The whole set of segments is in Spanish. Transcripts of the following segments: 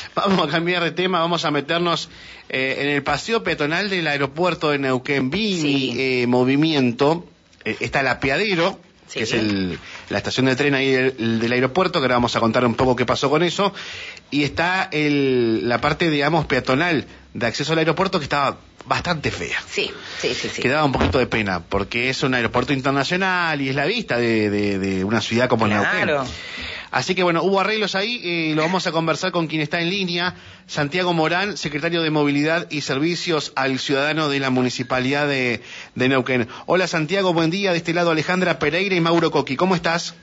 vamos a cambiar de tema, vamos a meternos eh, en el paseo peatonal del aeropuerto de Neuquén. Vi eh, movimiento, eh, está el apiadero, que es la estación de tren ahí del, aeropuerto, que ahora vamos a contar un poco qué pasó con eso, y está el, la parte, digamos, peatonal de acceso al aeropuerto que estaba bastante fea. Sí, sí, sí, sí. Que daba un poquito de pena, porque es un aeropuerto internacional y es la vista de, una ciudad como Neuquén. Así que bueno, hubo arreglos ahí, y lo vamos a conversar con quien está en línea, Santiago Morán, secretario de Movilidad y Servicios al Ciudadano de la Municipalidad de, Neuquén. Hola Santiago, buen día, de este lado Alejandra Pereira y Mauro Coqui, ¿cómo estás?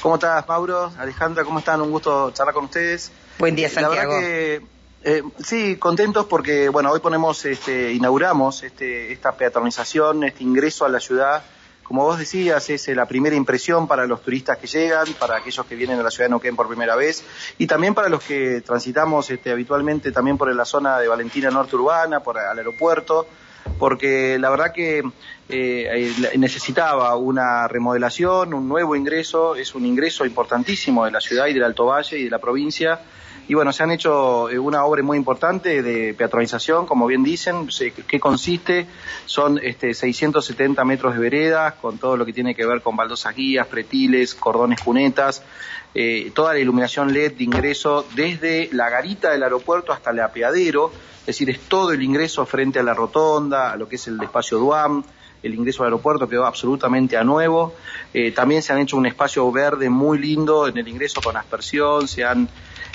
¿Cómo estás, Mauro? Alejandra, ¿cómo están? Un gusto charlar con ustedes. Buen día, Santiago. La verdad que, eh, sí, contentos porque, bueno, hoy ponemos, este, inauguramos este, esta peatonalización, este ingreso a la ciudad como vos decías, es eh, la primera impresión para los turistas que llegan, para aquellos que vienen a la ciudad de Neuquén por primera vez y también para los que transitamos este, habitualmente también por la zona de Valentina Norte Urbana, por el aeropuerto, porque la verdad que eh, necesitaba una remodelación, un nuevo ingreso, es un ingreso importantísimo de la ciudad y del Alto Valle y de la provincia y bueno, se han hecho eh, una obra muy importante de peatonalización, como bien dicen, ¿qué consiste? Son este, 670 metros de veredas, con todo lo que tiene que ver con baldosas guías, pretiles, cordones cunetas, eh, toda la iluminación LED de ingreso desde la garita del aeropuerto hasta el apeadero, es decir, es todo el ingreso frente a la rotonda, a lo que es el espacio Duam, el ingreso al aeropuerto quedó absolutamente a nuevo. Eh, también se han hecho un espacio verde muy lindo en el ingreso con aspersión, se han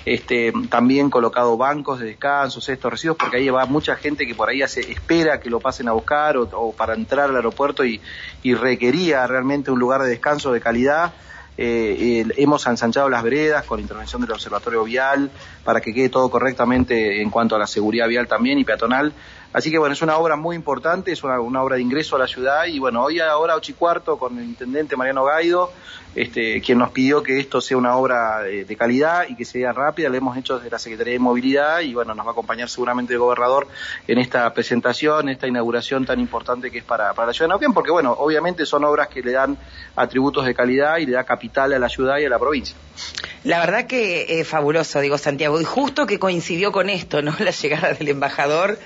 este, también colocado bancos de descanso, estos residuos, porque ahí va mucha gente que por ahí hace, espera que lo pasen a buscar o, para entrar al aeropuerto y, requería realmente un lugar de descanso de calidad. Eh, hemos ensanchado las veredas con intervención del observatorio vial para que quede todo correctamente en cuanto a la seguridad vial también y peatonal. Así que bueno, es una obra muy importante, es una, obra de ingreso a la ciudad y bueno, hoy ahora ocho y cuarto con el intendente Mariano Gaido, este, quien nos pidió que esto sea una obra de, calidad y que sea rápida, le hemos hecho desde la Secretaría de Movilidad y bueno, nos va a acompañar seguramente el gobernador en esta presentación, esta inauguración tan importante que es para, para la ciudad de Neuquén, porque bueno, obviamente son obras que le dan atributos de calidad y le da capital a la ciudad y a la provincia. La verdad que es fabuloso, digo Santiago, y justo que coincidió con esto, ¿no? La llegada del embajador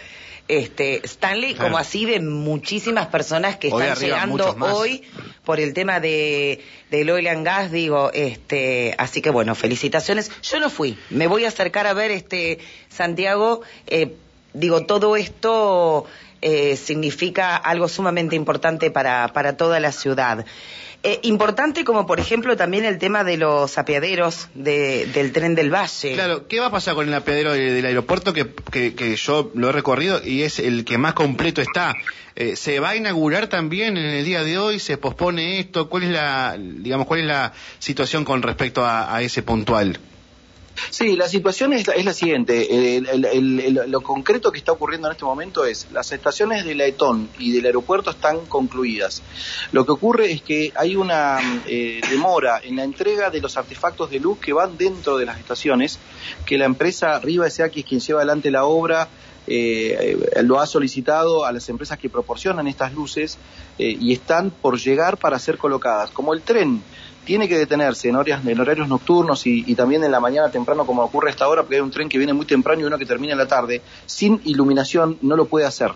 este, Stanley, como así de muchísimas personas que están llegando hoy por el tema de del oil and gas, digo, este, así que bueno, felicitaciones. Yo no fui, me voy a acercar a ver este Santiago, eh, digo, todo esto eh, significa algo sumamente importante para, para toda la ciudad. Eh, importante como por ejemplo también el tema de los apeaderos del tren del Valle. Claro, ¿qué va a pasar con el apeadero del aeropuerto que, que, yo lo he recorrido y es el que más completo está? Eh, ¿Se va a inaugurar también en el día de hoy? ¿Se pospone esto? ¿Cuál es la, digamos, cuál es la situación con respecto a ese puntual? Sí, la situación es, la siguiente. lo concreto que está ocurriendo en este momento es las estaciones de la ETON y del aeropuerto están concluidas. Lo que ocurre es que hay una eh, demora en la entrega de los artefactos de luz que van dentro de las estaciones, que la empresa Riva S.A., que es quien lleva adelante la obra, eh, lo ha solicitado a las empresas que proporcionan estas luces eh, y están por llegar para ser colocadas. Como el tren tiene que detenerse en, horarios, en horarios nocturnos y, también en la mañana temprano, como ocurre a esta hora, porque hay un tren que viene muy temprano y uno que termina en la tarde, sin iluminación no lo puede hacer.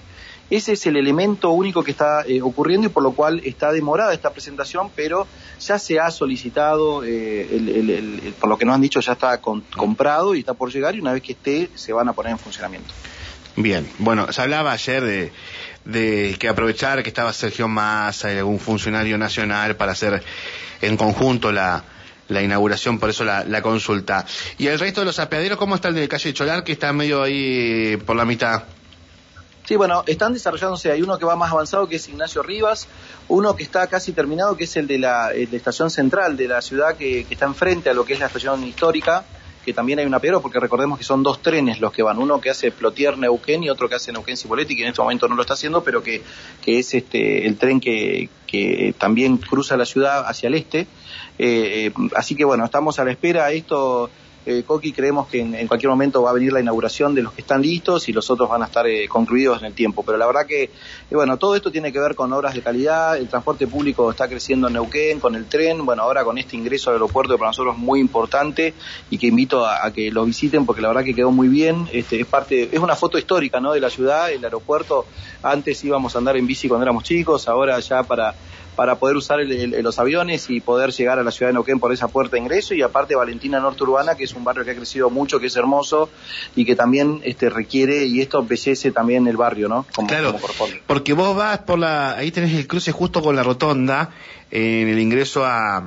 Ese es el elemento único que está eh, ocurriendo y por lo cual está demorada esta presentación, pero ya se ha solicitado, eh, por lo que nos han dicho, ya está comprado y está por llegar y una vez que esté se van a poner en funcionamiento. Bien, bueno, se hablaba ayer de, de que aprovechar que estaba Sergio Massa y algún funcionario nacional para hacer en conjunto la, la inauguración, por eso la, la, consulta. ¿Y el resto de los apeaderos, cómo está el de calle Cholar, que está medio ahí por la mitad? Sí, bueno, están desarrollándose. Hay uno que va más avanzado, que es Ignacio Rivas, uno que está casi terminado, que es el de la, estación central de la ciudad, que, que, está enfrente a lo que es la estación histórica, que también hay un apeadero, porque recordemos que son dos trenes los que van, uno que hace Plotier Neuquén y otro que hace Neuquén Cipoletti, que en este momento no lo está haciendo, pero que, que es este el tren que, que también cruza la ciudad hacia el este. Eh, así que bueno, estamos a la espera. Esto eh, Coqui, creemos que en, cualquier momento va a venir la inauguración de los que están listos y los otros van a estar eh, concluidos en el tiempo. Pero la verdad que, eh, bueno, todo esto tiene que ver con obras de calidad, el transporte público está creciendo en Neuquén, con el tren, bueno, ahora con este ingreso al aeropuerto que para nosotros es muy importante y que invito a, que lo visiten porque la verdad que quedó muy bien, este, es parte, es una foto histórica, ¿no? De la ciudad, el aeropuerto, antes íbamos a andar en bici cuando éramos chicos, ahora ya para para poder usar los aviones y poder llegar a la ciudad de Neuquén por esa puerta de ingreso y aparte Valentina Norte Urbana, que es un barrio que ha crecido mucho, que es hermoso y que también este, requiere, y esto embellece también el barrio, ¿no? claro, porque vos vas por la, ahí tenés el cruce justo con la rotonda, en el ingreso a,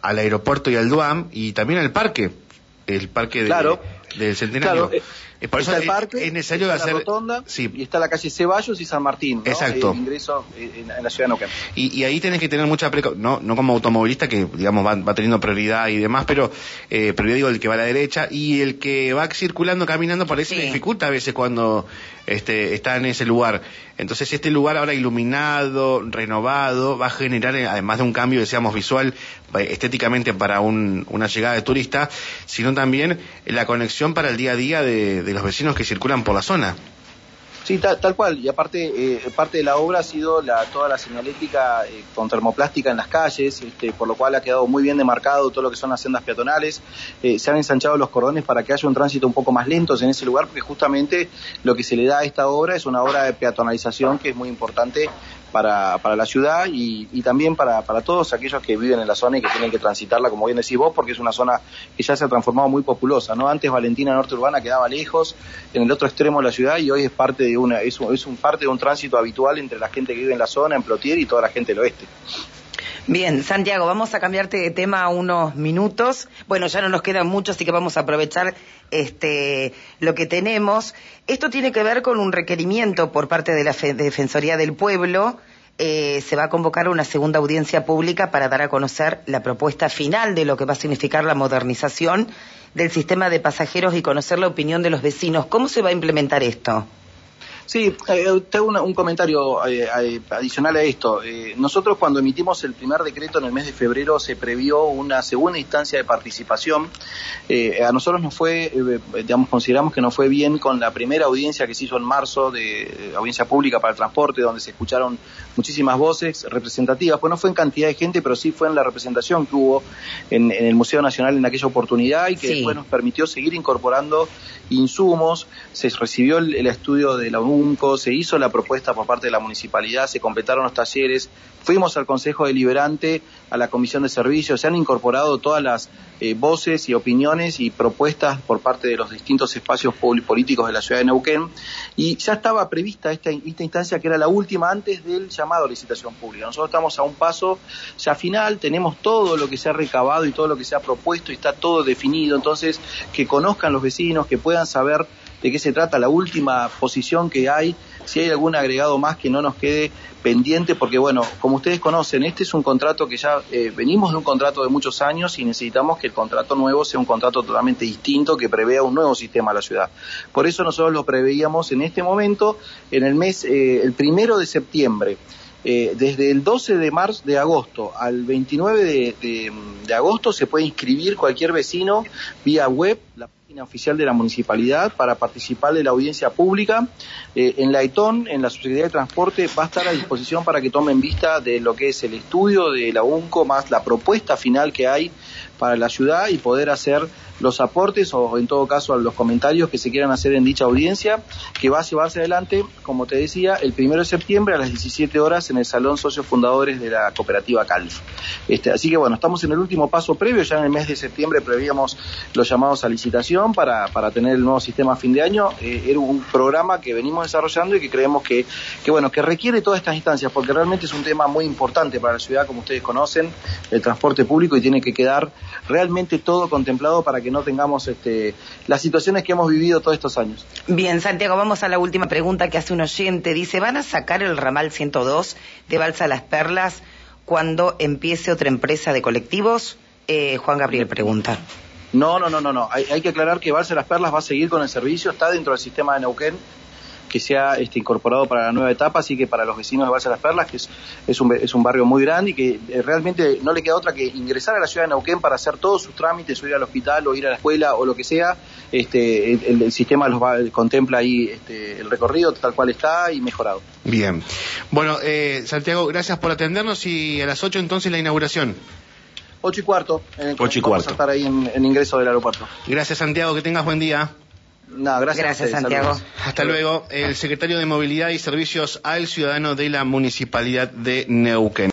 al aeropuerto y al DUAM y también al parque, el parque del Centenario. Claro, eh, por eso está el parque, es necesario hacer... la rotonda y está la calle Ceballos y San Martín, Exacto. El ingreso en, la ciudad de Neuquén. Y, ahí tenés que tener mucha precaución, no, no como automovilista que digamos va, teniendo prioridad y demás, pero eh, prioridad digo el que va a la derecha y el que va circulando, caminando, parece que dificulta a veces cuando este, está en ese lugar. Entonces este lugar ahora iluminado, renovado, va a generar, eh, además de un cambio, decíamos, visual, eh, estéticamente para una llegada de turista, sino también la conexión para el día a día de los vecinos que circulan por la zona. Sí, tal, cual. Y aparte, eh, parte de la obra ha sido toda la señalética eh, con termoplástica en las calles, este, por lo cual ha quedado muy bien demarcado todo lo que son las sendas peatonales. Eh, se han ensanchado los cordones para que haya un tránsito un poco más lento en ese lugar, porque justamente lo que se le da a esta obra es una obra de peatonalización que es muy importante para, para la ciudad y, y también para, para, todos aquellos que viven en la zona y que tienen que transitarla, como bien decís vos, porque es una zona que ya se ha transformado muy populosa, ¿no? Antes Valentina Norte Urbana quedaba lejos, en el otro extremo de la ciudad, y hoy es parte de una, es un, es un parte de un tránsito habitual entre la gente que vive en la zona, en Plotier y toda la gente del oeste. Bien, Santiago, vamos a cambiarte de tema unos minutos. Bueno, ya no nos quedan muchos, así que vamos a aprovechar este, lo que tenemos. Esto tiene que ver con un requerimiento por parte de la Defensoría del Pueblo. Eh, se va a convocar una segunda audiencia pública para dar a conocer la propuesta final de lo que va a significar la modernización del sistema de pasajeros y conocer la opinión de los vecinos. ¿Cómo se va a implementar esto? Sí, eh, tengo un comentario eh, eh, adicional a esto. nosotros cuando emitimos el primer decreto en el mes de febrero se previó una segunda instancia de participación. a nosotros nos fue, digamos, consideramos que nos fue bien con la primera audiencia que se hizo en marzo de audiencia pública para el transporte, donde se escucharon muchísimas voces representativas. Pues no fue en cantidad de gente, pero sí fue en la representación que hubo en, el Museo Nacional en aquella oportunidad y que después nos permitió seguir incorporando insumos. Se recibió el, estudio de la se hizo la propuesta por parte de la municipalidad, se completaron los talleres, fuimos al Consejo Deliberante, a la Comisión de Servicios, se han incorporado todas las eh, voces y opiniones y propuestas por parte de los distintos espacios políticos de la ciudad de Neuquén y ya estaba prevista esta, esta instancia que era la última antes del llamado a licitación pública. Nosotros estamos a un paso ya final, tenemos todo lo que se ha recabado y todo lo que se ha propuesto y está todo definido, entonces que conozcan los vecinos, que puedan saber de qué se trata, la última posición que hay, si hay algún agregado más que no nos quede pendiente, porque bueno, como ustedes conocen, este es un contrato que ya eh, venimos de un contrato de muchos años y necesitamos que el contrato nuevo sea un contrato totalmente distinto que prevea un nuevo sistema a la ciudad. Por eso nosotros lo preveíamos en este momento, en el mes, eh, el primero de septiembre. Eh, desde el 12 de marzo de agosto al 29 de, de agosto se puede inscribir cualquier vecino vía web. La oficial de la municipalidad para participar de la audiencia pública. Eh, en la ETON, en la Subsecretaría de Transporte, va a estar a disposición para que tomen vista de lo que es el estudio de la UNCO más la propuesta final que hay para la ciudad y poder hacer los aportes o en todo caso los comentarios que se quieran hacer en dicha audiencia, que va a llevarse adelante, como te decía, el primero de septiembre a las 17 horas en el Salón Socios Fundadores de la Cooperativa CALF. Este, así que bueno, estamos en el último paso previo, ya en el mes de septiembre prevíamos los llamados a licitación para, para tener el nuevo sistema a fin de año. Eh, era un programa que venimos desarrollando y que creemos que, que, bueno, que requiere todas estas instancias, porque realmente es un tema muy importante para la ciudad, como ustedes conocen, el transporte público y tiene que quedar realmente todo contemplado para que no tengamos este, las situaciones que hemos vivido todos estos años. Bien, Santiago, vamos a la última pregunta que hace un oyente. Dice, ¿van a sacar el ramal 102 de Balsa Las Perlas cuando empiece otra empresa de colectivos? Eh, Juan Gabriel pregunta. No, no, no, no, no. Hay, hay, que aclarar que Balsa Las Perlas va a seguir con el servicio, está dentro del sistema de Neuquén que se ha este, incorporado para la nueva etapa, así que para los vecinos de Balsa Las Perlas, que es, un, es un barrio muy grande y que eh, realmente no le queda otra que ingresar a la ciudad de Neuquén para hacer todos sus trámites, o ir al hospital, o ir a la escuela, o lo que sea, este, el, sistema los contempla ahí este, el recorrido tal cual está y mejorado. Bien. Bueno, eh, Santiago, gracias por atendernos y a las 8 entonces la inauguración. 8 y cuarto. Eh, y cuarto. a estar ahí en, ingreso del aeropuerto. Gracias, Santiago. Que tengas buen día. No, gracias, gracias Santiago. Hasta luego. El secretario de Movilidad y Servicios al Ciudadano de la Municipalidad de Neuquén.